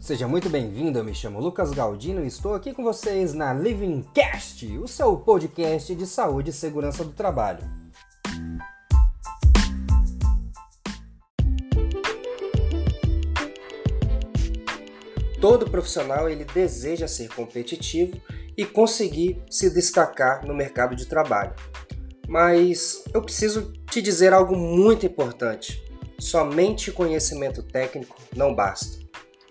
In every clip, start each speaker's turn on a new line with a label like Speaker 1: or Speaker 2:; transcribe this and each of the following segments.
Speaker 1: Seja muito bem-vindo, eu me chamo Lucas Galdino e estou aqui com vocês na Living Cast, o seu podcast de saúde e segurança do trabalho. Todo profissional ele deseja ser competitivo e conseguir se destacar no mercado de trabalho. Mas eu preciso te dizer algo muito importante. Somente conhecimento técnico não basta.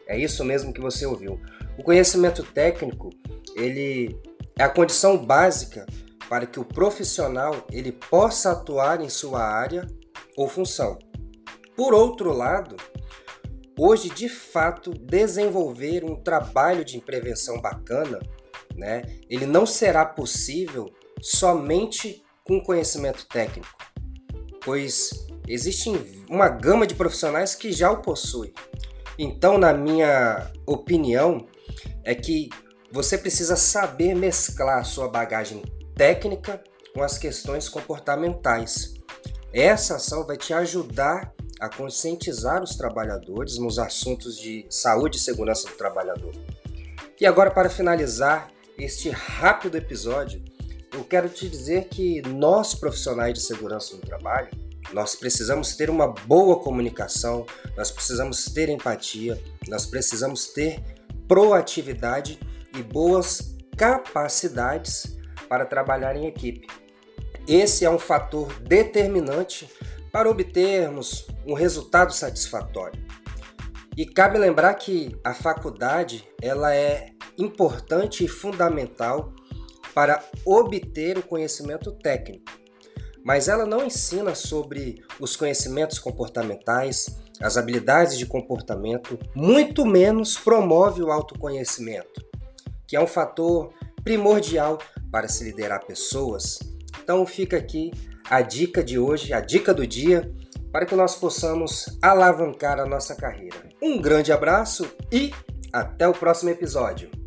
Speaker 1: É isso mesmo que você ouviu. O conhecimento técnico, ele é a condição básica para que o profissional ele possa atuar em sua área ou função. Por outro lado, hoje de fato desenvolver um trabalho de prevenção bacana, né? Ele não será possível somente com conhecimento técnico, pois existe uma gama de profissionais que já o possuem. Então, na minha opinião, é que você precisa saber mesclar sua bagagem técnica com as questões comportamentais. Essa ação vai te ajudar a conscientizar os trabalhadores nos assuntos de saúde e segurança do trabalhador. E agora, para finalizar este rápido episódio, eu quero te dizer que nós, profissionais de segurança do trabalho, nós precisamos ter uma boa comunicação, nós precisamos ter empatia, nós precisamos ter proatividade e boas capacidades para trabalhar em equipe. Esse é um fator determinante para obtermos um resultado satisfatório. E cabe lembrar que a faculdade ela é importante e fundamental para obter o conhecimento técnico, mas ela não ensina sobre os conhecimentos comportamentais, as habilidades de comportamento, muito menos promove o autoconhecimento, que é um fator primordial para se liderar pessoas. Então fica aqui a dica de hoje, a dica do dia, para que nós possamos alavancar a nossa carreira. Um grande abraço e até o próximo episódio.